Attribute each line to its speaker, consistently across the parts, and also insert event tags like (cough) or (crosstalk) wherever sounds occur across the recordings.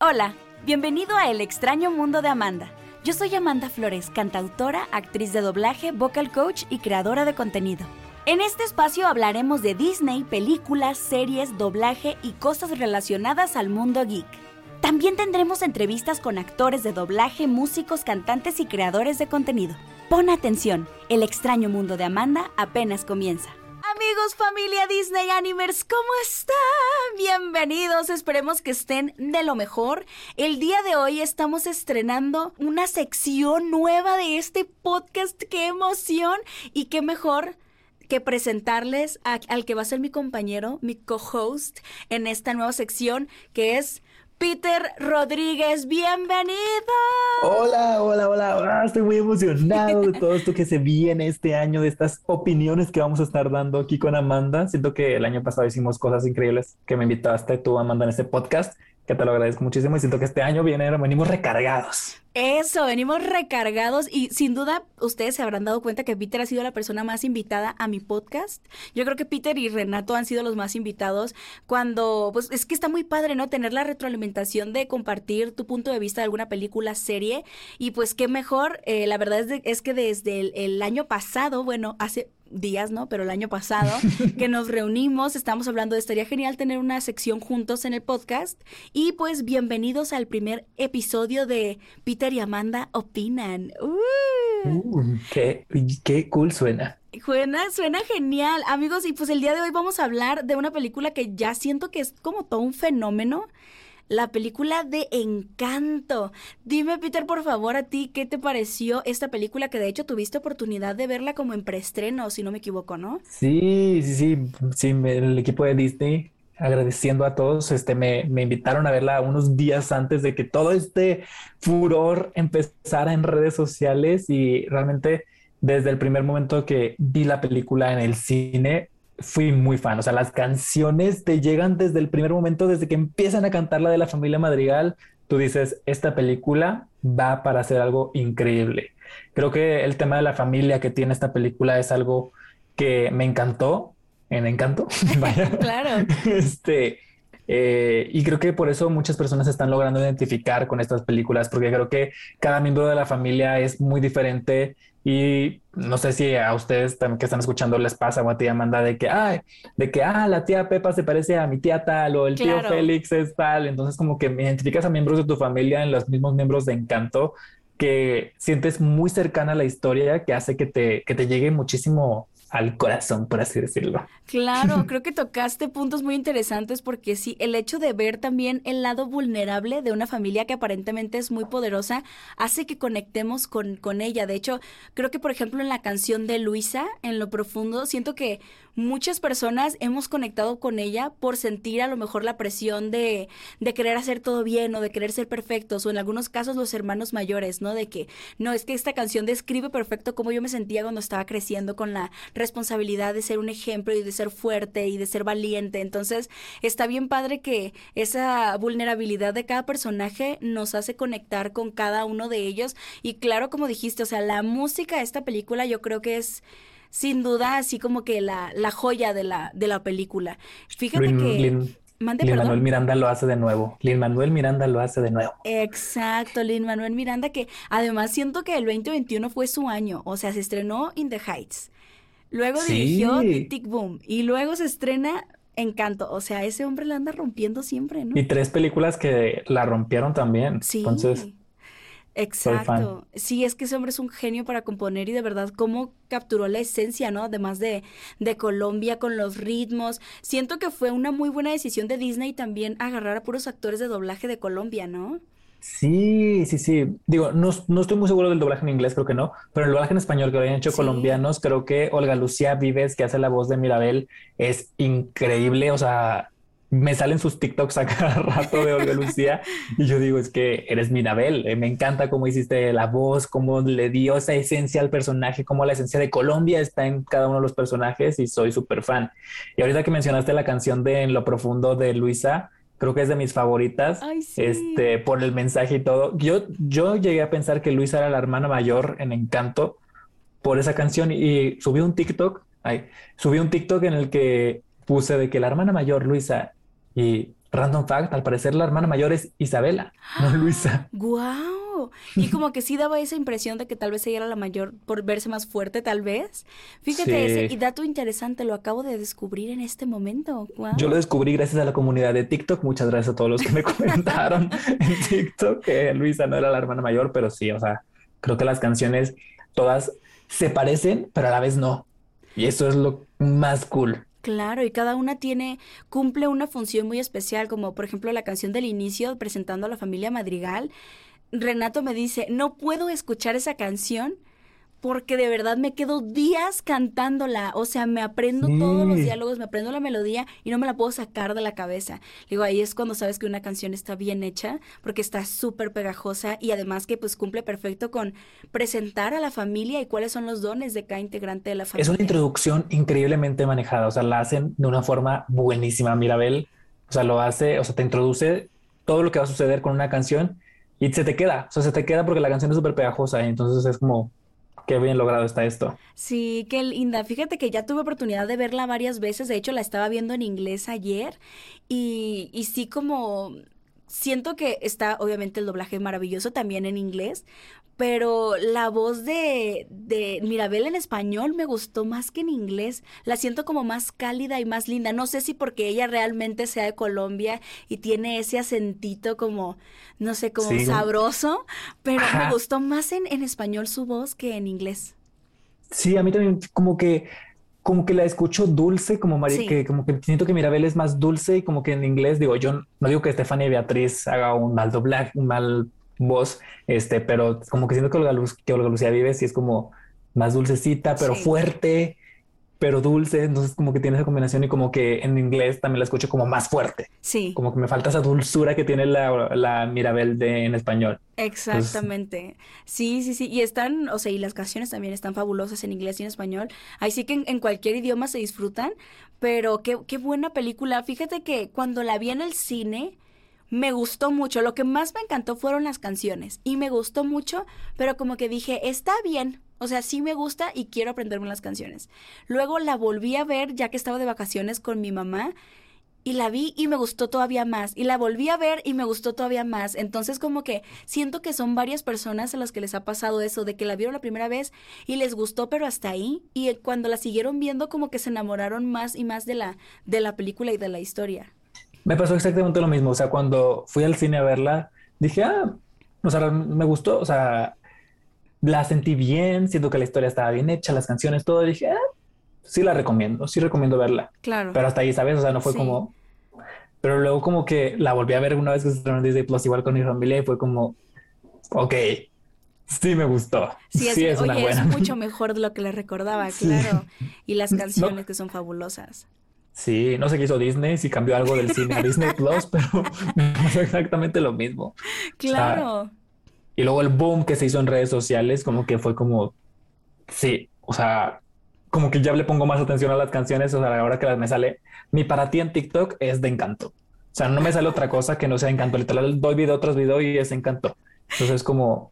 Speaker 1: Hola, bienvenido a El extraño mundo de Amanda. Yo soy Amanda Flores, cantautora, actriz de doblaje, vocal coach y creadora de contenido. En este espacio hablaremos de Disney, películas, series, doblaje y cosas relacionadas al mundo geek. También tendremos entrevistas con actores de doblaje, músicos, cantantes y creadores de contenido. Pon atención, el extraño mundo de Amanda apenas comienza. Amigos, familia Disney Animers, ¿cómo están? Bienvenidos, esperemos que estén de lo mejor. El día de hoy estamos estrenando una sección nueva de este podcast. ¡Qué emoción! Y qué mejor que presentarles al que va a ser mi compañero, mi co-host en esta nueva sección, que es Peter Rodríguez, bienvenido.
Speaker 2: Hola, hola, hola. Ah, estoy muy emocionado de todo esto que se viene este año, de estas opiniones que vamos a estar dando aquí con Amanda. Siento que el año pasado hicimos cosas increíbles que me invitaste tú, Amanda, en este podcast que te lo agradezco muchísimo y siento que este año viene, venimos recargados.
Speaker 1: Eso, venimos recargados y sin duda ustedes se habrán dado cuenta que Peter ha sido la persona más invitada a mi podcast. Yo creo que Peter y Renato han sido los más invitados cuando, pues es que está muy padre, ¿no? Tener la retroalimentación de compartir tu punto de vista de alguna película, serie y pues qué mejor, eh, la verdad es, es que desde el año pasado, bueno, hace días, ¿no? Pero el año pasado, que nos (laughs) reunimos, estamos hablando de estaría genial tener una sección juntos en el podcast. Y pues bienvenidos al primer episodio de Peter y Amanda Opinan.
Speaker 2: Uh, qué, qué cool suena.
Speaker 1: Suena, suena genial, amigos. Y pues el día de hoy vamos a hablar de una película que ya siento que es como todo un fenómeno la película de Encanto. Dime, Peter, por favor, a ti, ¿qué te pareció esta película? Que de hecho tuviste oportunidad de verla como en preestreno, si no me equivoco, ¿no?
Speaker 2: Sí, sí, sí, sí, el equipo de Disney agradeciendo a todos, este, me, me, invitaron a verla unos días antes de que todo este furor empezara en redes sociales y realmente desde el primer momento que vi la película en el cine, fui muy fan. O sea, las canciones te llegan desde el primer momento, desde que empiezan a cantar la de la familia Madrigal. Tú dices, esta película va para hacer algo increíble. Creo que el tema de la familia que tiene esta película es algo que me encantó, en encanto. (laughs) Vaya.
Speaker 1: claro.
Speaker 2: Este, eh, y creo que por eso muchas personas están logrando identificar con estas películas, porque creo que cada miembro de la familia es muy diferente y no sé si a ustedes también que están escuchando les pasa o a ti Amanda de que, ay, de que, ah, la tía Pepa se parece a mi tía tal o el tío Félix es tal. Entonces como que me identificas a miembros de tu familia en los mismos miembros de Encanto que sientes muy cercana a la historia que hace que te, que te llegue muchísimo al corazón, por así decirlo.
Speaker 1: Claro, (laughs) creo que tocaste puntos muy interesantes porque sí, el hecho de ver también el lado vulnerable de una familia que aparentemente es muy poderosa hace que conectemos con, con ella. De hecho, creo que por ejemplo en la canción de Luisa, en lo profundo, siento que muchas personas hemos conectado con ella por sentir a lo mejor la presión de, de querer hacer todo bien o de querer ser perfectos o en algunos casos los hermanos mayores, ¿no? De que, no, es que esta canción describe perfecto cómo yo me sentía cuando estaba creciendo con la responsabilidad de ser un ejemplo y de ser fuerte y de ser valiente. Entonces, está bien padre que esa vulnerabilidad de cada personaje nos hace conectar con cada uno de ellos. Y claro, como dijiste, o sea, la música de esta película yo creo que es sin duda así como que la, la joya de la, de la película. Fíjate que...
Speaker 2: Lin, Manuel Miranda lo hace de nuevo. Lin Manuel Miranda lo hace de nuevo.
Speaker 1: Exacto, Lin Manuel Miranda, que además siento que el 2021 fue su año. O sea, se estrenó In the Heights. Luego dirigió Tic Boom. Y luego se estrena Encanto. O sea, ese hombre la anda rompiendo siempre, ¿no?
Speaker 2: Y tres películas que la rompieron también. Sí. Entonces.
Speaker 1: Exacto. Sí, es que ese hombre es un genio para componer y de verdad cómo capturó la esencia, ¿no? Además de, de Colombia con los ritmos. Siento que fue una muy buena decisión de Disney también agarrar a puros actores de doblaje de Colombia, ¿no?
Speaker 2: Sí, sí, sí. Digo, no, no, estoy muy seguro del doblaje en inglés, creo que no, pero el doblaje en español que lo habían hecho colombianos, creo que Olga Lucía Vives, que hace la voz de Mirabel, es increíble. O sea, me salen sus TikToks a cada (laughs) rato de Olga Lucía y yo digo, es que eres Mirabel, eh, me encanta cómo hiciste la voz, cómo le dio esa esencia al personaje, cómo la esencia de Colombia está en cada uno de los personajes y soy súper fan. Y ahorita que mencionaste la canción de En lo profundo de Luisa, creo que es de mis favoritas, este, por el mensaje y todo. Yo, yo llegué a pensar que Luisa era la hermana mayor en Encanto por esa canción y subí un TikTok, ay, subí un TikTok en el que puse de que la hermana mayor, Luisa, y random fact, al parecer la hermana mayor es Isabela, no (gasps) Luisa.
Speaker 1: ¡Guau! Y (laughs) como que sí daba esa impresión de que tal vez ella era la mayor por verse más fuerte, tal vez. Fíjate ese, y dato interesante, lo acabo de descubrir en este momento.
Speaker 2: Yo lo descubrí gracias a la comunidad de TikTok. Muchas gracias a todos los que me (laughs) comentaron en TikTok que Luisa no era la hermana mayor, pero sí, o sea, creo que las canciones todas se parecen, pero a la vez no. Y eso es lo más cool.
Speaker 1: Claro, y cada una tiene, cumple una función muy especial, como por ejemplo la canción del inicio presentando a la familia Madrigal. Renato me dice, no puedo escuchar esa canción porque de verdad me quedo días cantándola, o sea, me aprendo todos los diálogos, me aprendo la melodía y no me la puedo sacar de la cabeza. Digo, ahí es cuando sabes que una canción está bien hecha, porque está súper pegajosa y además que pues cumple perfecto con presentar a la familia y cuáles son los dones de cada integrante de la familia.
Speaker 2: Es una introducción increíblemente manejada, o sea, la hacen de una forma buenísima. Mirabel, o sea, lo hace, o sea, te introduce todo lo que va a suceder con una canción y se te queda, o sea, se te queda porque la canción es súper pegajosa y entonces es como Qué bien logrado está esto.
Speaker 1: Sí, qué linda. Fíjate que ya tuve oportunidad de verla varias veces. De hecho, la estaba viendo en inglés ayer. Y, y sí, como siento que está obviamente el doblaje maravilloso también en inglés, pero la voz de, de Mirabel en español me gustó más que en inglés. La siento como más cálida y más linda. No sé si porque ella realmente sea de Colombia y tiene ese acentito como, no sé, como sabroso, pero me gustó más en, en español su voz que en inglés.
Speaker 2: Sí, a mí también como que como que la escucho dulce, como María, que como que siento que Mirabel es más dulce y como que en inglés digo, yo no digo que Estefania Beatriz haga un mal doblaje, un mal voz, este, pero como que siento que Olga, Luz, que Olga Lucía Vives y es como más dulcecita, pero fuerte, pero dulce, entonces como que tiene esa combinación y como que en inglés también la escucho como más fuerte.
Speaker 1: Sí.
Speaker 2: Como que me falta esa dulzura que tiene la, la Mirabel de en español.
Speaker 1: Exactamente. sí, sí, sí. Y están, o sea, y las canciones también están fabulosas en inglés y en español. Ahí sí que en, cualquier idioma se disfrutan, pero qué, qué buena película. Fíjate que cuando la vi en el cine, me gustó mucho. Lo que más me encantó fueron las canciones y me gustó mucho, pero como que dije, está bien. O sea, sí me gusta y quiero aprenderme las canciones. Luego la volví a ver ya que estaba de vacaciones con mi mamá y la vi y me gustó todavía más. Y la volví a ver y me gustó todavía más. Entonces como que siento que son varias personas a las que les ha pasado eso, de que la vieron la primera vez y les gustó, pero hasta ahí. Y cuando la siguieron viendo como que se enamoraron más y más de la, de la película y de la historia.
Speaker 2: Me pasó exactamente lo mismo. O sea, cuando fui al cine a verla, dije, ah, o sea, me gustó. O sea, la sentí bien, siento que la historia estaba bien hecha, las canciones, todo. dije, ah, sí la recomiendo, sí recomiendo verla.
Speaker 1: Claro.
Speaker 2: Pero hasta ahí, ¿sabes? O sea, no fue como. Pero luego, como que la volví a ver una vez que se estrenó en Disney Plus, igual con mi familia, y fue como, ok, Sí, me gustó.
Speaker 1: Sí, es, oye, es mucho mejor de lo que le recordaba, (laughs) claro. Y las canciones que son fabulosas.
Speaker 2: Sí, no sé qué hizo Disney, si cambió algo del cine a Disney Plus, (laughs) pero pasó exactamente lo mismo.
Speaker 1: Claro.
Speaker 2: y luego el boom que se hizo en redes sociales, como que fue como, sí, o sea, como que ya le pongo más atención a las canciones, o sea, ahora que las me sale, mi para ti en TikTok es de encanto. O sea, no me sale otra cosa que no sea encanto. Literal, doy video tras video y es encanto. Entonces es como,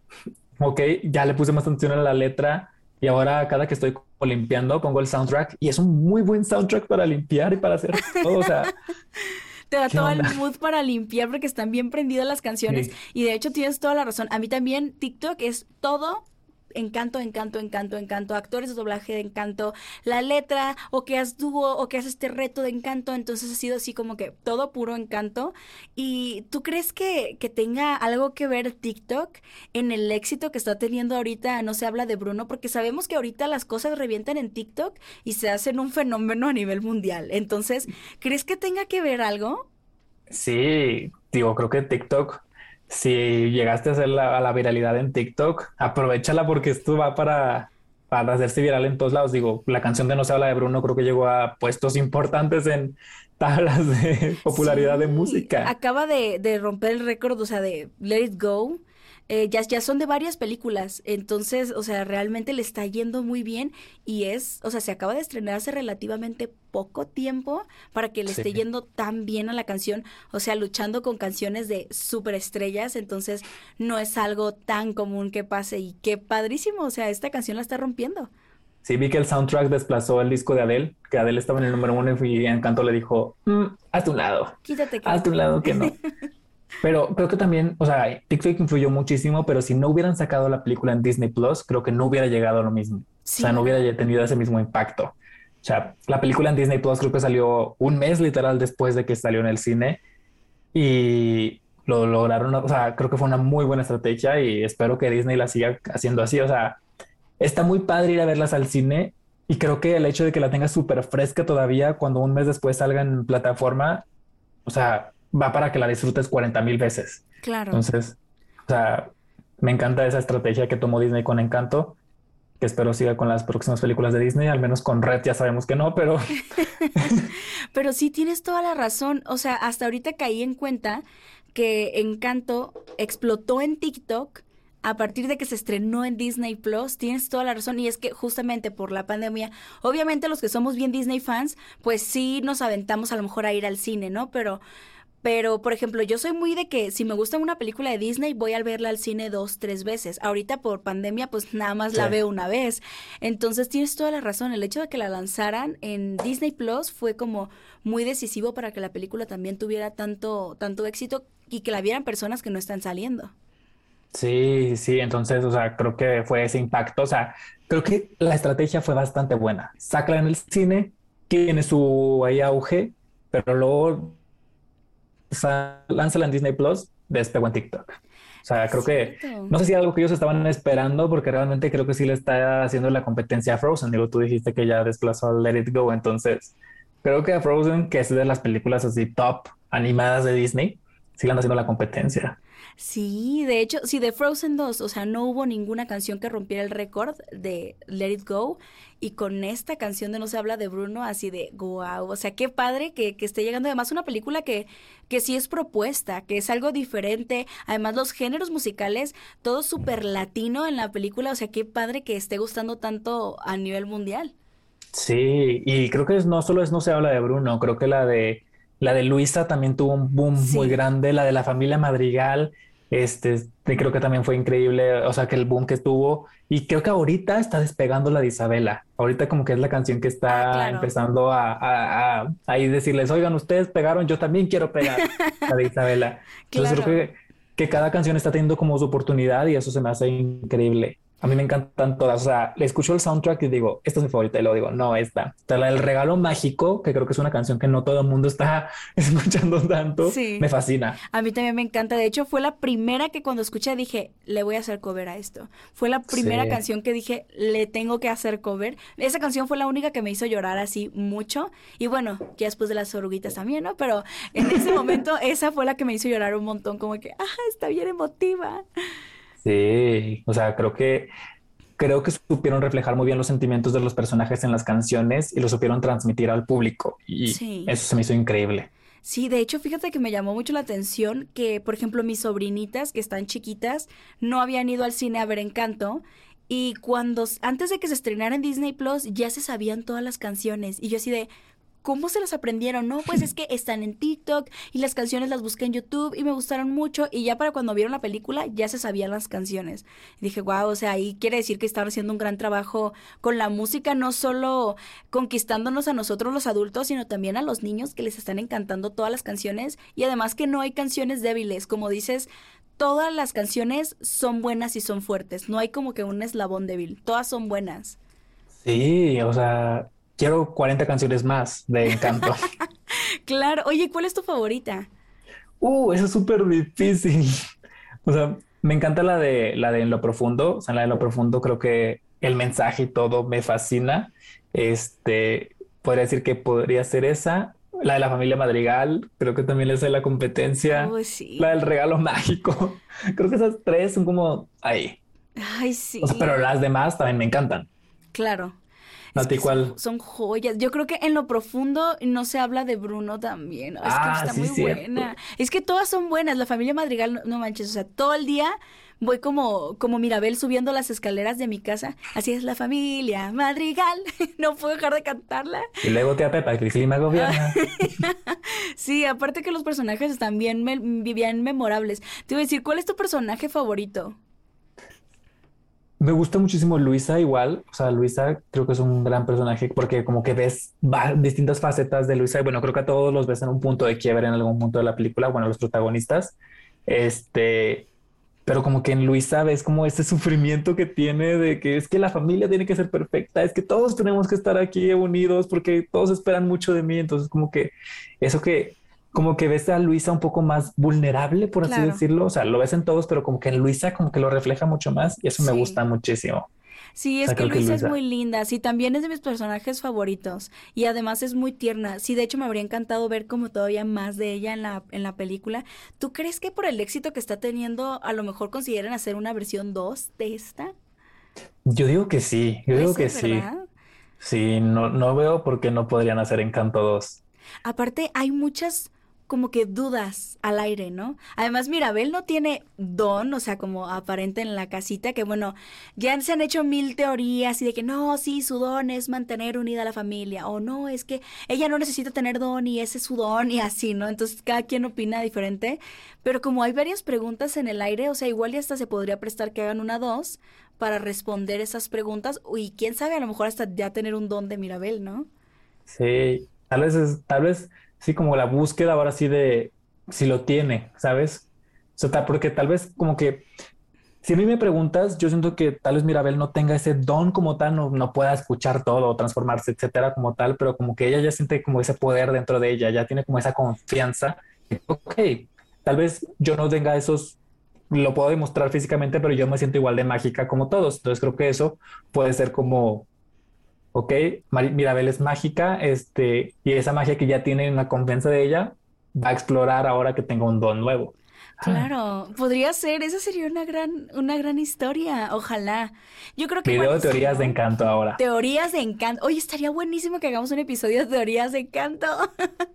Speaker 2: ok, ya le puse más atención a la letra y ahora cada que estoy limpiando pongo el soundtrack y es un muy buen soundtrack para limpiar y para hacer todo. O sea, (laughs)
Speaker 1: te da todo el mood para limpiar porque están bien prendidas las canciones. Y de hecho tienes toda la razón. A mí también TikTok es todo encanto, encanto, encanto, encanto, actores de doblaje de encanto, la letra, o que has dúo, o que haces este reto de encanto, entonces ha sido así como que todo puro encanto. ¿Y tú crees que, que tenga algo que ver TikTok en el éxito que está teniendo ahorita? No se habla de Bruno, porque sabemos que ahorita las cosas revientan en TikTok y se hacen un fenómeno a nivel mundial. Entonces, ¿crees que tenga que ver algo?
Speaker 2: Sí, digo, creo que TikTok si llegaste a hacer la, a la viralidad en TikTok, aprovechala porque esto va para, para hacerse viral en todos lados. Digo, la canción de No se habla de Bruno creo que llegó a puestos importantes en tablas de popularidad de música.
Speaker 1: Acaba de, de romper el récord, o sea, de Let It Go eh, ya, ya son de varias películas, entonces, o sea, realmente le está yendo muy bien y es, o sea, se acaba de estrenar hace relativamente poco tiempo para que le esté yendo tan bien a la canción, o sea, luchando con canciones de superestrellas, entonces no es algo tan común que pase y qué padrísimo, o sea, esta canción la está rompiendo.
Speaker 2: Sí, vi que el soundtrack desplazó el disco de Adele, que Adele estaba en el número uno y Encanto le dijo, mm, hazte un lado.
Speaker 1: Quítate.
Speaker 2: Hazte un lado que no. (laughs) Pero creo que también, o sea, TikTok influyó muchísimo, pero si no hubieran sacado la película en Disney Plus, creo que no hubiera llegado a lo mismo. O sea, no hubiera tenido ese mismo impacto. O sea, la película en Disney Plus creo que salió un mes literal después de que salió en el cine y lo lograron. O sea, creo que fue una muy buena estrategia y espero que Disney la siga haciendo así. O sea, está muy padre ir a verlas al cine y creo que el hecho de que la tenga súper fresca todavía cuando un mes después salga en plataforma, o sea, va para que la disfrutes 40 mil veces.
Speaker 1: Claro.
Speaker 2: Entonces, o sea, me encanta esa estrategia que tomó Disney con Encanto, que espero siga con las próximas películas de Disney, al menos con Red ya sabemos que no, pero... (laughs)
Speaker 1: pero sí tienes toda la razón, o sea, hasta ahorita caí en cuenta que Encanto explotó en TikTok a partir de que se estrenó en Disney Plus, tienes toda la razón, y es que justamente por la pandemia, obviamente los que somos bien Disney fans, pues sí nos aventamos a lo mejor a ir al cine, ¿no? Pero pero, por ejemplo, yo soy muy de que si me gusta una película de Disney, voy a verla al cine dos, tres veces. Ahorita por pandemia, pues nada más la veo una vez. Entonces tienes toda la razón. El hecho de que la lanzaran en Disney Plus fue como muy decisivo para que la película también tuviera tanto, tanto éxito y que la vieran personas que no están saliendo.
Speaker 2: Sí, sí, entonces, o sea, creo que fue ese impacto. O sea, creo que la estrategia fue bastante buena. Sácala en el cine, tiene su ahí auge, pero luego lánzala en Disney Plus, despegó en TikTok. O sea, creo que no sé si algo que ellos estaban esperando, porque realmente creo que sí le está haciendo la competencia a Frozen. Digo, tú dijiste que ya desplazó a Let It Go, entonces creo que a Frozen, que es de las películas así top animadas de Disney, sigan haciendo la competencia.
Speaker 1: Sí, de hecho, sí, de Frozen 2, o sea, no hubo ninguna canción que rompiera el récord de Let It Go. Y con esta canción de No se habla de Bruno, así de wow, o sea, qué padre que, que esté llegando. Además, una película que, que sí es propuesta, que es algo diferente. Además, los géneros musicales, todo súper latino en la película, o sea, qué padre que esté gustando tanto a nivel mundial.
Speaker 2: Sí, y creo que no solo es No se habla de Bruno, creo que la de la de Luisa también tuvo un boom muy grande, la de la familia Madrigal, este, creo que también fue increíble, o sea, que el boom que tuvo, y creo que ahorita está despegando la de Isabela, ahorita como que es la canción que está ah, empezando a, a, a, decirles, oigan, ustedes pegaron, yo también quiero pegar la de Isabela. (laughs) Entonces creo que, que cada canción está teniendo como su oportunidad y eso se me hace increíble. A mí me encantan todas. O sea, le escucho el soundtrack y digo, esta es mi favorita. Y luego digo, no, esta. Está la del regalo mágico, que creo que es una canción que no todo el mundo está (laughs) escuchando tanto. Sí. Me fascina.
Speaker 1: A mí también me encanta. De hecho, fue la primera que cuando escuché dije, le voy a hacer cover a esto. Fue la primera canción que dije, le tengo que hacer cover. Esa canción fue la única que me hizo llorar así mucho. Y bueno, ya después de las oruguitas también, ¿no? Pero en ese momento, (laughs) esa fue la que me hizo llorar un montón. Como que, ah, está bien emotiva.
Speaker 2: Sí, o sea, creo que creo que supieron reflejar muy bien los sentimientos de los personajes en las canciones y lo supieron transmitir al público y eso se me hizo increíble.
Speaker 1: Sí, de hecho, fíjate que me llamó mucho la atención que, por ejemplo, mis sobrinitas que están chiquitas no habían ido al cine a ver Encanto y cuando antes de que se estrenara en Disney Plus ya se sabían todas las canciones y yo así de ¿Cómo se las aprendieron? No, pues es (laughs) que están en TikTok y las canciones las busqué en YouTube y me gustaron mucho y ya para cuando vieron la película ya se sabían las canciones. Y dije, wow, o sea, ahí quiere decir que estaban haciendo un gran trabajo con la música, no solo conquistándonos a nosotros los adultos, sino también a los niños que les están encantando todas las canciones y además que no hay canciones débiles, como dices, todas las canciones son buenas y son fuertes, no hay como que un eslabón débil, todas son buenas.
Speaker 2: Sí, o sea, quiero 40 canciones más de Encanto. (laughs)
Speaker 1: claro. Oye, ¿cuál es tu favorita?
Speaker 2: Uh, eso es súper difícil. O sea, me encanta la de la de En lo profundo. O sea, la de En lo profundo creo que el mensaje y todo me fascina. Este, podría decir que podría ser esa. La de la familia Madrigal, creo que también es de la competencia. sí. La del regalo (laughs) mágico. Creo que esas tres son como ahí.
Speaker 1: Ay, sí.
Speaker 2: pero las demás también me encantan.
Speaker 1: Claro.
Speaker 2: Son,
Speaker 1: joyas. Yo creo que en lo profundo no se habla de Bruno también. Es que ah, está muy buena. Es que todas son buenas. La familia Madrigal, no, manches, o sea, todo el día voy como, como Mirabel subiendo las escaleras de mi casa. Así es la familia Madrigal. (laughs) no puedo dejar de cantarla.
Speaker 2: Y luego te Pepa, que el clima gobierna. (laughs)
Speaker 1: sí, aparte que los personajes están bien, bien memorables. Te iba a decir, ¿cuál es tu personaje favorito?
Speaker 2: Me gusta muchísimo Luisa igual, o sea, Luisa creo que es un gran personaje porque como que ves distintas facetas de Luisa y bueno, creo que a todos los ves en un punto de quiebre en algún punto de la película, bueno, los protagonistas, este, pero como que en Luisa ves como ese sufrimiento que tiene de que es que la familia tiene que ser perfecta, es que todos tenemos que estar aquí unidos porque todos esperan mucho de mí, entonces como que eso que como que ves a Luisa un poco más vulnerable, por así decirlo. O sea, lo ves en todos, pero como que en Luisa como que lo refleja mucho más y eso me gusta muchísimo.
Speaker 1: Sí, es que Luisa, es muy linda. Sí, también es de mis personajes favoritos. Y además es muy tierna. Sí, de hecho me habría encantado ver como todavía más de ella en la, en la película. ¿Tú crees que por el éxito que está teniendo, a lo mejor consideran hacer una versión 2 de esta?
Speaker 2: Yo digo que sí, yo digo que sí. Sí, no, no veo por qué no podrían hacer Encanto 2.
Speaker 1: Aparte, hay muchas como que dudas al aire, ¿no? Además, Mirabel no tiene don, o sea, como aparente en la casita, que bueno, ya se han hecho mil teorías y de que no, sí, su don es mantener unida a la familia, o no, es que ella no necesita tener don y ese es su don y así, ¿no? Entonces, cada quien opina diferente, pero como hay varias preguntas en el aire, o sea, igual y hasta se podría prestar que hagan una dos para responder esas preguntas, y quién sabe, a lo mejor hasta ya tener un don de Mirabel, ¿no?
Speaker 2: Sí, tal vez es, tal vez sí, como la búsqueda ahora sí de si lo tiene, ¿sabes? O sea, porque tal vez como que, si a mí me preguntas, yo siento que tal vez Mirabel no tenga ese don como tal, no, no pueda escuchar todo transformarse, etcétera, como tal, pero como que ella ya siente como ese poder dentro de ella, ya tiene como esa confianza. Ok, tal vez yo no tenga esos lo puedo demostrar físicamente, pero yo me siento igual de mágica como todos. Entonces creo que eso puede ser como ok, Mirabel es mágica, este, y esa magia que ya tiene una confianza de ella, va a explorar ahora que tenga un don nuevo.
Speaker 1: Ah. Claro, podría ser, esa sería una gran, una gran historia, ojalá. Yo creo que...
Speaker 2: Video de teorías de encanto ahora.
Speaker 1: Teorías de encanto. Oye, estaría buenísimo que hagamos un episodio de teorías de encanto.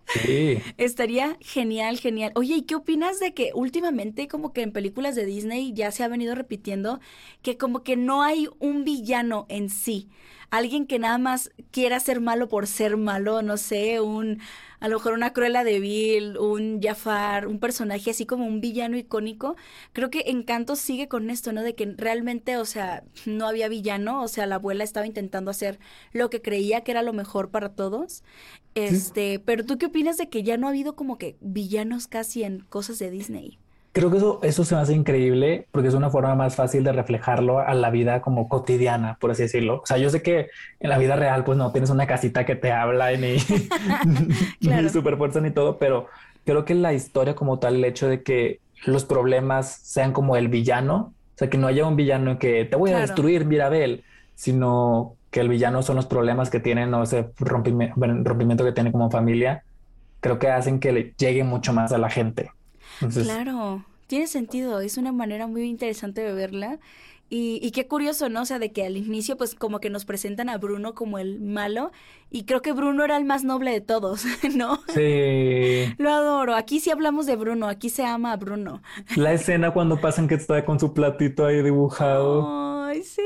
Speaker 1: Sí. (laughs) estaría genial, genial. Oye, ¿y qué opinas de que últimamente como que en películas de Disney ya se ha venido repitiendo que como que no hay un villano en sí? Alguien que nada más quiera ser malo por ser malo, no sé, un a lo mejor una Cruella de Vil, un Jafar, un personaje así como un villano icónico. Creo que Encanto sigue con esto, ¿no? De que realmente, o sea, no había villano, o sea, la abuela estaba intentando hacer lo que creía que era lo mejor para todos. Este, pero tú qué opinas de que ya no ha habido como que villanos casi en cosas de Disney?
Speaker 2: Creo que eso, eso se me hace increíble porque es una forma más fácil de reflejarlo a la vida como cotidiana, por así decirlo. O sea, yo sé que en la vida real, pues no tienes una casita que te habla ni, (laughs) ni super fuerza ni todo, pero creo que la historia como tal, el hecho de que los problemas sean como el villano, o sea, que no haya un villano que te voy a destruir, Mirabel, sino que el villano son los problemas que tienen o ese rompimiento, rompimiento que tiene como familia, creo que hacen que le llegue mucho más a la gente
Speaker 1: claro, tiene sentido, es una manera muy interesante de verla. Y, qué curioso, ¿no? O sea, de que al inicio pues como que nos presentan a Bruno como el malo y creo que Bruno era el más noble de todos, (laughs) ¿no?
Speaker 2: Sí.
Speaker 1: Lo adoro. Aquí sí hablamos de Bruno, aquí se ama a Bruno.
Speaker 2: La escena cuando pasan que está con su platito ahí dibujado.
Speaker 1: Ay, sí.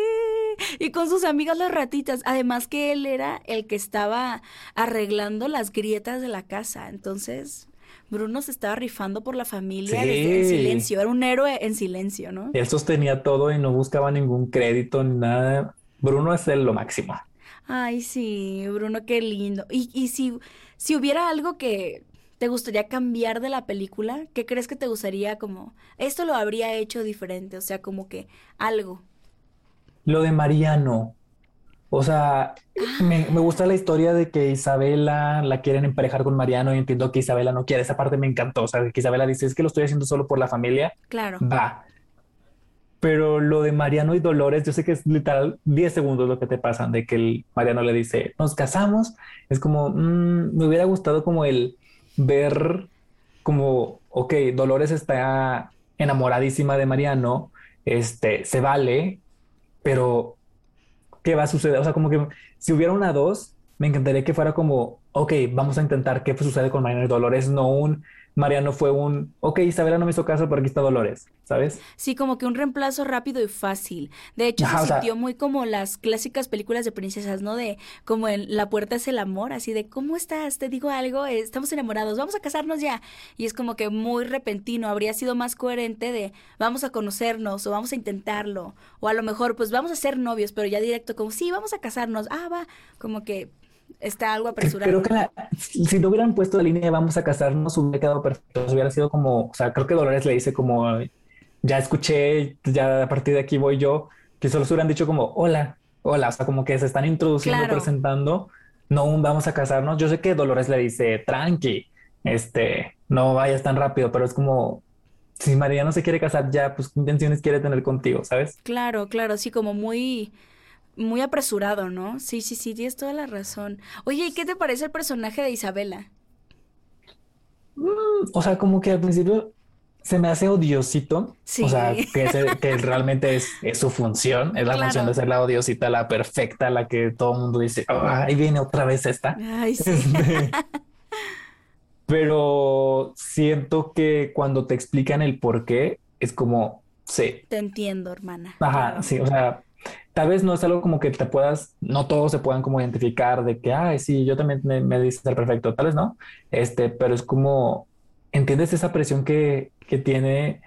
Speaker 1: Y con sus amigas las ratitas. Además que él era el que estaba arreglando las grietas de la casa. Entonces, Bruno se estaba rifando por la familia en silencio, era un héroe en silencio, ¿no?
Speaker 2: Él sostenía todo y no buscaba ningún crédito ni nada. Bruno es el lo máximo.
Speaker 1: Ay, sí, Bruno, qué lindo. Y, y si, si hubiera algo que te gustaría cambiar de la película, ¿qué crees que te gustaría como, esto lo habría hecho diferente? O sea, como que algo.
Speaker 2: Lo de Mariano. O sea, me, gusta la historia de que Isabela la quieren emparejar con Mariano y entiendo que Isabela no quiere. Esa parte me encantó. O sea, que Isabela dice, es que lo estoy haciendo solo por la familia.
Speaker 1: Claro.
Speaker 2: Va. Pero lo de Mariano y Dolores, yo sé que es literal 10 segundos lo que te pasan de que el Mariano le dice, nos casamos. Es como, mm, me hubiera gustado como el ver como, ok, Dolores está enamoradísima de Mariano, este, se vale, pero qué va a suceder. O sea, como que si hubiera una dos, me encantaría que fuera como, ok, vamos a intentar qué sucede con Mariano y Dolores, no un Mariano fue un, ok, Isabela no me hizo caso, pero aquí está Dolores, ¿sabes?
Speaker 1: Sí, como que un reemplazo rápido y fácil. De hecho, se sintió muy como las clásicas películas de princesas, ¿no? De como en La puerta es el amor, así de, ¿cómo estás? Te digo algo, estamos enamorados, vamos a casarnos ya. Y es como que muy repentino, habría sido más coherente de, vamos a conocernos o vamos a intentarlo. O a lo mejor, pues vamos a ser novios, pero ya directo como, sí, vamos a casarnos. Ah, va, como que está algo apresurado.
Speaker 2: Creo que si no hubieran puesto la línea vamos a casarnos, hubiera quedado perfecto. Hubiera sido como, o sea, creo que Dolores le dice como, ya escuché, ya a partir de aquí voy yo, que solo se hubieran dicho como, hola, hola, o sea, como que se están introduciendo, presentando, no vamos a casarnos. Yo sé que Dolores le dice, tranqui, este, no vayas tan rápido, pero es como, si María no se quiere casar ya, pues qué intenciones quiere tener contigo, ¿sabes?
Speaker 1: Claro, claro, así como muy muy apresurado, ¿no? Sí, sí, sí, tienes toda la razón. Oye, ¿y qué te parece el personaje de Isabela?
Speaker 2: Mm, o sea, como que al principio se me hace odiosito. Sí. O sea, que, realmente es, su función, es la función de ser la odiosita, la perfecta, la que todo el mundo dice, oh, ahí viene otra vez esta. Ay, sí. Este, (laughs) pero siento que cuando te explican el por qué, es como, sí.
Speaker 1: Te entiendo, hermana.
Speaker 2: Ajá, sí, o sea, tal vez no es algo como que te puedas, no todos se puedan como identificar de que, ay, sí, yo también me, me dice ser perfecto, tal vez no, este, pero es como, entiendes esa presión que, que tiene,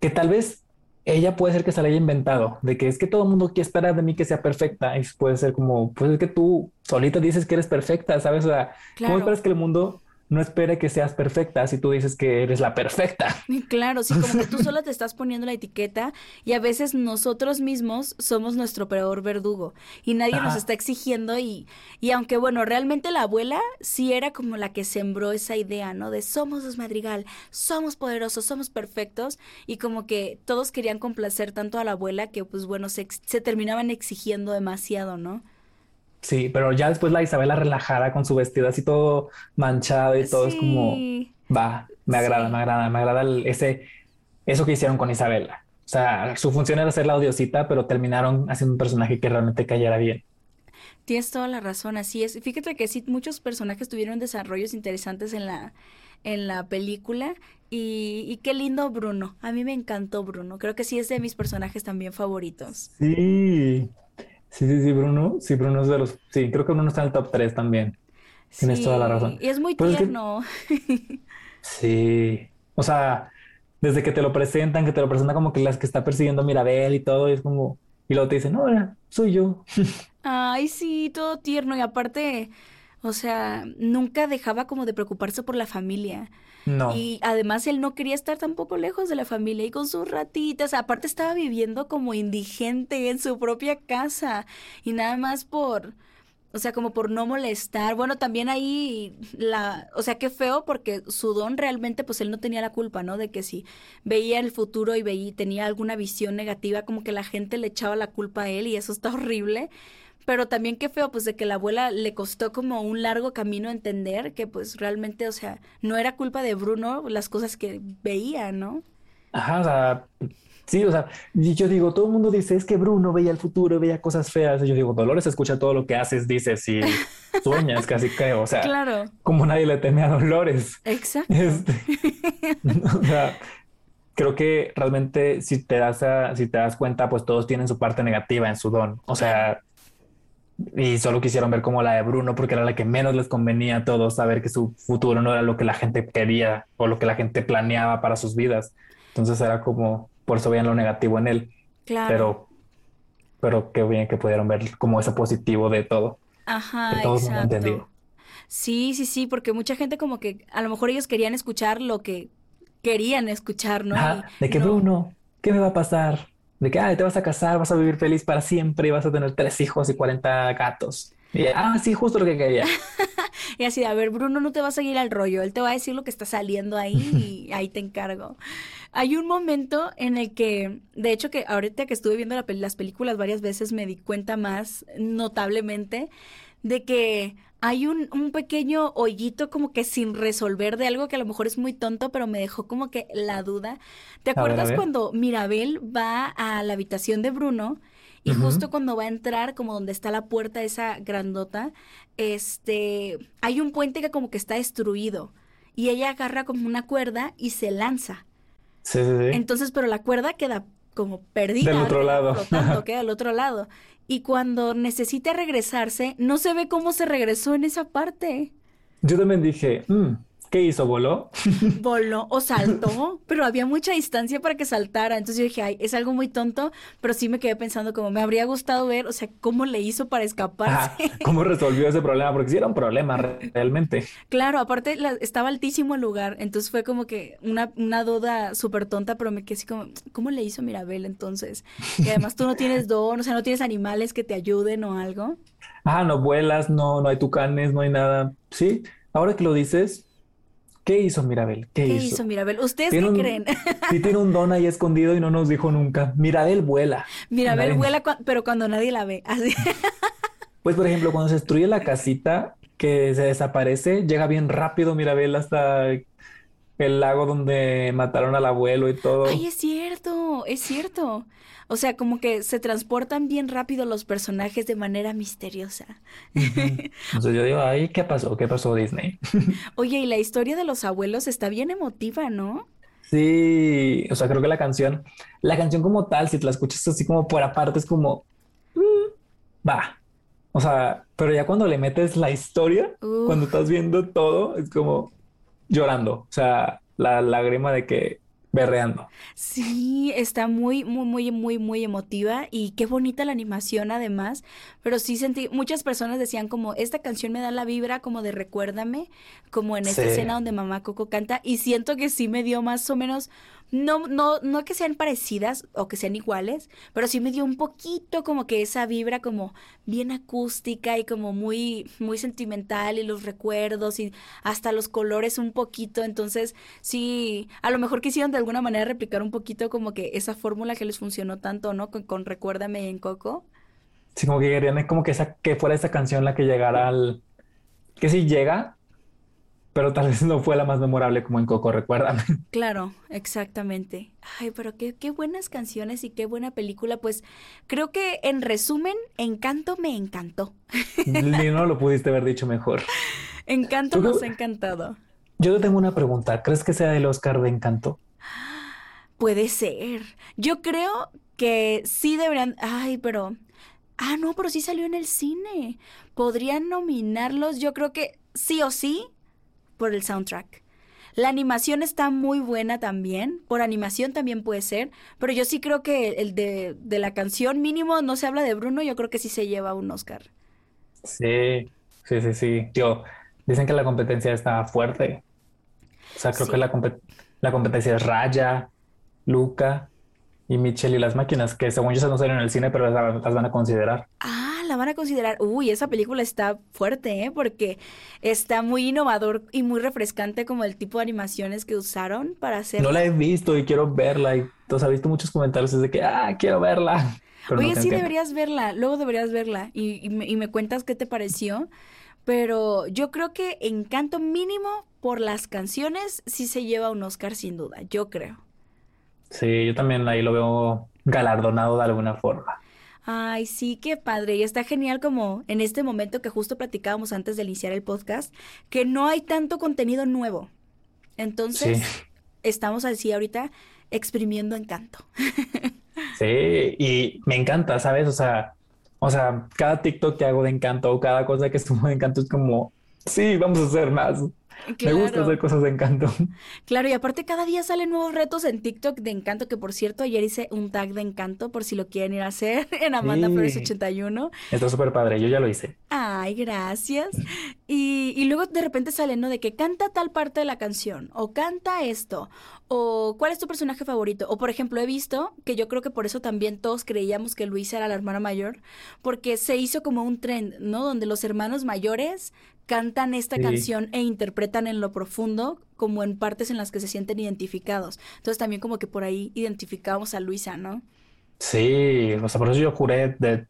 Speaker 2: que tal vez ella puede ser que se la haya inventado, de que es que todo el mundo quiere esperar de mí que sea perfecta, y puede ser como, pues es que tú solita dices que eres perfecta, ¿sabes? O sea, ¿cómo esperas que el mundo no espere que seas perfecta si tú dices que eres la perfecta.
Speaker 1: Claro, sí, como que tú sola te estás poniendo la etiqueta y a veces nosotros mismos somos nuestro peor verdugo y nadie nos está exigiendo y, y aunque bueno, realmente la abuela sí era como la que sembró esa idea, ¿no? De somos los madrigal, somos poderosos, somos perfectos y como que todos querían complacer tanto a la abuela que pues bueno, se, se terminaban exigiendo demasiado, ¿no?
Speaker 2: Sí, pero ya después la Isabela relajada con su vestido así todo manchado y todo es como, va, me agrada, me agrada, me agrada ese, eso que hicieron con Isabela. O sea, su función era ser la odiosita, pero terminaron haciendo un personaje que realmente cayera bien.
Speaker 1: Tienes toda la razón, así es. Fíjate que sí, muchos personajes tuvieron desarrollos interesantes en la, en la película y, y, qué lindo Bruno. A mí me encantó Bruno. Creo que sí es de mis personajes también favoritos.
Speaker 2: Sí, Sí, sí, sí, Bruno. Sí, Bruno es de los. Sí, creo que Bruno está en el top 3 también. Tienes toda la razón.
Speaker 1: Y es muy pues tierno. (laughs)
Speaker 2: Sí. O sea, desde que te lo presentan, que te lo presentan como que las que está persiguiendo Mirabel y todo, y es como. Y luego te dicen, no, soy yo. (laughs)
Speaker 1: Ay, sí, todo tierno. Y aparte, o sea, nunca dejaba como de preocuparse por la familia. Y además él no quería estar tampoco lejos de la familia y con sus ratitas. Aparte estaba viviendo como indigente en su propia casa y nada más por, o sea, como por no molestar. Bueno, también ahí la, o sea, qué feo porque su don realmente pues él no tenía la culpa, ¿no? De que si veía el futuro y veía tenía alguna visión negativa, como que la gente le echaba la culpa a él y eso está (laughs) horrible pero también qué feo, pues de que la abuela le costó como un largo camino entender que pues realmente, o sea, no era culpa de Bruno las cosas que veía, ¿no?
Speaker 2: Ajá, o sea, sí, o sea, yo digo, todo el mundo dice, es que Bruno veía el futuro, veía cosas feas. Y yo digo, Dolores escucha todo lo que haces, dices y (laughs) sueñas, casi creo, o sea, claro. como nadie le teme a Dolores.
Speaker 1: Exacto.
Speaker 2: Este, (laughs) (laughs) o sea, creo que realmente si te das si te das cuenta, pues todos tienen su parte negativa en su don. O sea, y solo quisieron ver como la de Bruno porque era la que menos les convenía a todos saber que su futuro no era lo que la gente quería o lo que la gente planeaba para sus vidas. Entonces era como, por eso veían lo negativo en él. Claro. Pero, pero qué bien que pudieron ver como ese positivo de todo.
Speaker 1: Ajá, exacto. Sí, sí, sí, porque mucha gente como que a lo mejor ellos querían escuchar lo que querían escuchar, ¿no?
Speaker 2: de que Bruno, ¿qué me va a pasar? De que, ah, te vas a casar, vas a vivir feliz para siempre y vas a tener tres hijos y 40 gatos. Y, ah, sí, justo lo que quería. (laughs)
Speaker 1: y así, a ver, Bruno no te va a seguir al rollo, él te va a decir lo que está saliendo ahí y (laughs) ahí te encargo. Hay un momento en el que, de hecho que ahorita que estuve viendo las películas varias veces me di cuenta más notablemente de que hay un, un, pequeño hoyito como que sin resolver de algo que a lo mejor es muy tonto, pero me dejó como que la duda. ¿Te acuerdas cuando Mirabel va a la habitación de Bruno? Y justo cuando va a entrar, como donde está la puerta esa grandota, este, hay un puente que como que está destruido. y ella agarra como una cuerda y se lanza.
Speaker 2: Sí, sí, sí.
Speaker 1: Entonces, pero la cuerda queda como perdida.
Speaker 2: Del otro lado.
Speaker 1: flotando, (laughs) queda al otro lado. Y cuando necesita regresarse, no se ve cómo se regresó en esa parte.
Speaker 2: Yo también dije, "Mm, ¿qué hizo? ¿Voló? (laughs)
Speaker 1: Voló o saltó, pero había mucha distancia para que saltara. Entonces yo dije, ay, es algo muy tonto, pero sí me quedé pensando como me habría gustado ver, o sea, cómo le hizo para
Speaker 2: Ajá,
Speaker 1: escaparse.
Speaker 2: ¿Cómo resolvió ese problema? Porque sí era un problema re- realmente.
Speaker 1: Claro, aparte la- estaba altísimo el lugar, entonces fue como que una, una duda súper tonta, pero me quedé así como, ¿cómo le hizo Mirabel entonces? Y además tú no tienes don, o sea, no tienes animales que te ayuden o algo.
Speaker 2: Ah, no vuelas, no, no hay tucanes, no hay nada. Sí, ahora que lo dices, ¿qué hizo Mirabel? ¿Qué
Speaker 1: ¿Qué
Speaker 2: hizo?
Speaker 1: hizo Mirabel? ¿Ustedes qué
Speaker 2: un-
Speaker 1: creen? (laughs)
Speaker 2: Sí tiene un don ahí escondido y no nos dijo nunca. Mirabel vuela.
Speaker 1: Mirabel
Speaker 2: Nadie-
Speaker 1: vuela, pero cuando nadie la ve, así. (laughs)
Speaker 2: Pues, por ejemplo, cuando se destruye la casita que se desaparece, llega bien rápido Mirabel hasta el lago donde mataron al abuelo y todo.
Speaker 1: Ay, es cierto, es cierto. O sea, como que se transportan bien rápido los personajes de manera misteriosa. (laughs)
Speaker 2: Entonces yo digo, ay, ¿qué pasó? ¿Qué pasó Disney? (laughs)
Speaker 1: Oye, y la historia de los abuelos está bien emotiva, ¿no?
Speaker 2: Sí, o sea, creo que la canción, la canción como tal, si te la escuchas así como por aparte, es como, mm, va. O sea, pero ya cuando le metes la historia, cuando estás viendo todo, es como llorando. O sea, la lágrima de que berreando.
Speaker 1: Sí, está muy, muy, muy, muy, muy emotiva y qué bonita la animación además, pero sí sentí, muchas personas decían como, esta canción me da la vibra como de Recuérdame, como en esta
Speaker 2: Sí.
Speaker 1: escena donde Mamá Coco canta y siento que sí me dio más o menos, no, no, no que sean parecidas o que sean iguales, pero sí me dio un poquito como que esa vibra como bien acústica y como muy, muy sentimental y los recuerdos y hasta los colores un poquito, entonces sí, a lo mejor quisieron de alguna manera replicar un poquito como que esa fórmula que les funcionó tanto, ¿no? Con, con Recuérdame en Coco.
Speaker 2: Sí, como que querían como que esa, que fuera esa canción la que llegara al, que sí llega, pero tal vez no fue la más memorable como en Coco, recuérdame.
Speaker 1: Claro, exactamente. Ay, pero qué, qué buenas canciones y qué buena película. Pues creo que en resumen, Encanto me encantó.
Speaker 2: Ni no lo (laughs) pudiste haber dicho mejor.
Speaker 1: Encanto nos ha encantado.
Speaker 2: Yo te tengo una pregunta. ¿Crees que sea el Oscar de Encanto?
Speaker 1: Puede ser. Yo creo que sí deberían. Ay, pero. Ah, no, pero sí salió en el cine. Podrían nominarlos, yo creo que sí o sí, por el soundtrack. La animación está muy buena también. Por animación también puede ser. Pero yo sí creo que el de, de la canción mínimo no se habla de Bruno. Yo creo que sí se lleva un Oscar.
Speaker 2: Sí, sí, sí, sí. Tío, dicen que la competencia está fuerte. O sea, creo
Speaker 1: Sí.
Speaker 2: que la, compet- la competencia es Raya, Luca y Michelle y las máquinas, que según yo esas no salen en el cine, pero las, las van a considerar.
Speaker 1: Ah, la van a considerar. Uy, esa película está fuerte, ¿eh? Porque está muy innovador y muy refrescante como el tipo de animaciones que usaron para hacer.
Speaker 2: No la he visto y quiero verla. Y entonces he visto muchos comentarios de que, ah, quiero verla. (laughs) Pero
Speaker 1: Oye, sí deberías verla, luego deberías verla y, y me, y me cuentas qué te pareció. Pero yo creo que Encanto mínimo por las canciones sí se lleva un Oscar sin duda, yo creo.
Speaker 2: Sí, yo también ahí lo veo galardonado de alguna forma.
Speaker 1: Ay, sí, qué padre. Y está genial como en este momento que justo platicábamos antes de iniciar el podcast, que no hay tanto contenido nuevo. Entonces,
Speaker 2: Sí.
Speaker 1: estamos así ahorita exprimiendo Encanto. (laughs)
Speaker 2: Sí, y me encanta, ¿sabes? O sea, o sea, cada TikTok que hago de Encanto o cada cosa que subo de Encanto es como, sí, vamos a hacer más. Me gusta
Speaker 1: Claro.
Speaker 2: hacer cosas de Encanto. (laughs)
Speaker 1: Claro, y aparte cada día salen nuevos retos en TikTok de Encanto, que por cierto ayer hice un tag de Encanto por si lo quieren ir a hacer (laughs) en Amanda
Speaker 2: Sí.
Speaker 1: Flores 81.
Speaker 2: Está súper padre, yo ya lo hice.
Speaker 1: Ay, gracias. (laughs) Y, y luego de repente sale, ¿no? De que canta tal parte de la canción, o canta esto, o cuál es tu personaje favorito. O por ejemplo, he visto que yo creo que por eso también todos creíamos que Luisa era la hermana mayor, porque se hizo como un trend, ¿no? Donde los hermanos mayores cantan esta
Speaker 2: Sí.
Speaker 1: canción e interpretan en lo profundo, como en partes en las que se sienten identificados. Entonces también como que por ahí identificamos a Luisa, ¿no?
Speaker 2: Sí, o sea, por eso yo juré de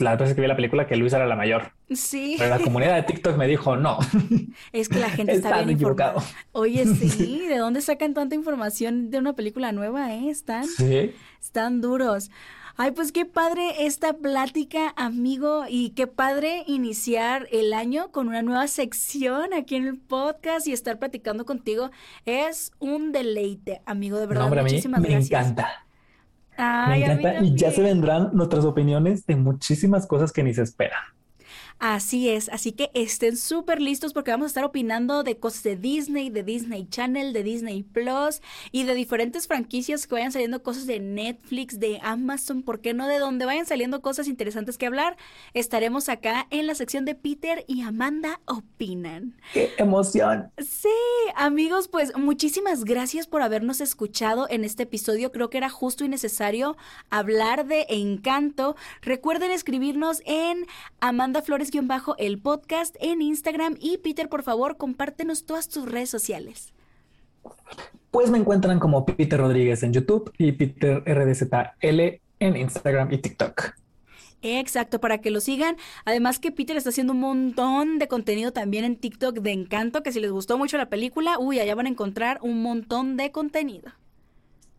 Speaker 2: la vez que vi la película que Luis era la mayor.
Speaker 1: Sí.
Speaker 2: Pero la comunidad de TikTok me dijo no. (laughs)
Speaker 1: Es que la gente está bien informada. Oye, (laughs) sí, ¿de dónde sacan tanta información de una película nueva, eh? Están,
Speaker 2: Sí.
Speaker 1: están duros. Ay, pues qué padre esta plática, amigo, y qué padre iniciar el año con una nueva sección aquí en el podcast y estar platicando contigo. Es un deleite, amigo, de verdad.
Speaker 2: No, a mí
Speaker 1: Muchísimas
Speaker 2: me
Speaker 1: gracias.
Speaker 2: encanta.
Speaker 1: Ay,
Speaker 2: me encanta. Y ya se vendrán nuestras opiniones de muchísimas cosas que ni se esperan.
Speaker 1: Así es, así que estén súper listos porque vamos a estar opinando de cosas de Disney, de Disney Channel, de Disney Plus y de diferentes franquicias que vayan saliendo cosas de Netflix, de Amazon, ¿por qué no? De donde vayan saliendo cosas interesantes que hablar. Estaremos acá en la sección de Peter y Amanda Opinan.
Speaker 2: ¡Qué emoción!
Speaker 1: Sí, amigos, pues muchísimas gracias por habernos escuchado en este episodio. Creo que era justo y necesario hablar de Encanto. Recuerden escribirnos en Amanda Flores-el podcast en Instagram y Peter, por favor, compártenos todas tus redes sociales.
Speaker 2: Pues me encuentran como Peter Rodríguez en YouTube y Peter RDZL en Instagram y TikTok.
Speaker 1: Exacto, para que lo sigan. Además que Peter está haciendo un montón de contenido también en TikTok de Encanto, que si les gustó mucho la película, uy, allá van a encontrar un montón de contenido.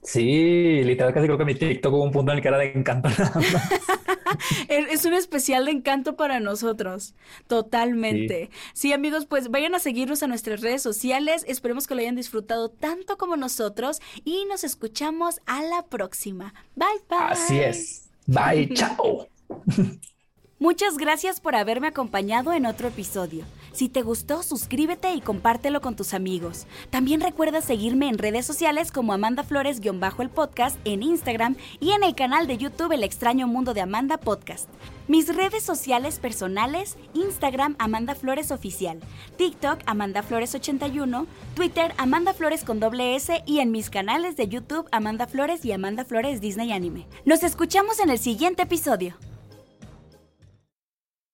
Speaker 2: Sí, literal, casi creo que mi TikTok hubo un punto en el que era de encanto nada más. (laughs) (laughs)
Speaker 1: Es un especial de encanto para nosotros, totalmente. Sí. amigos, pues vayan a seguirnos a nuestras redes sociales. Esperemos que lo hayan disfrutado tanto como nosotros y nos escuchamos a la próxima. Bye, bye.
Speaker 2: Así es. Bye, chao. (laughs)
Speaker 1: Muchas gracias por haberme acompañado en otro episodio. Si te gustó, suscríbete y compártelo con tus amigos. También recuerda seguirme en redes sociales como Amanda Flores-el podcast en Instagram y en el canal de YouTube El extraño mundo de Amanda Podcast. Mis redes sociales personales, Instagram Amanda Flores Oficial, TikTok Amanda Flores 81, Twitter Amanda Flores con doble S y en mis canales de YouTube Amanda Flores y Amanda Flores Disney Anime. Nos escuchamos en el siguiente episodio.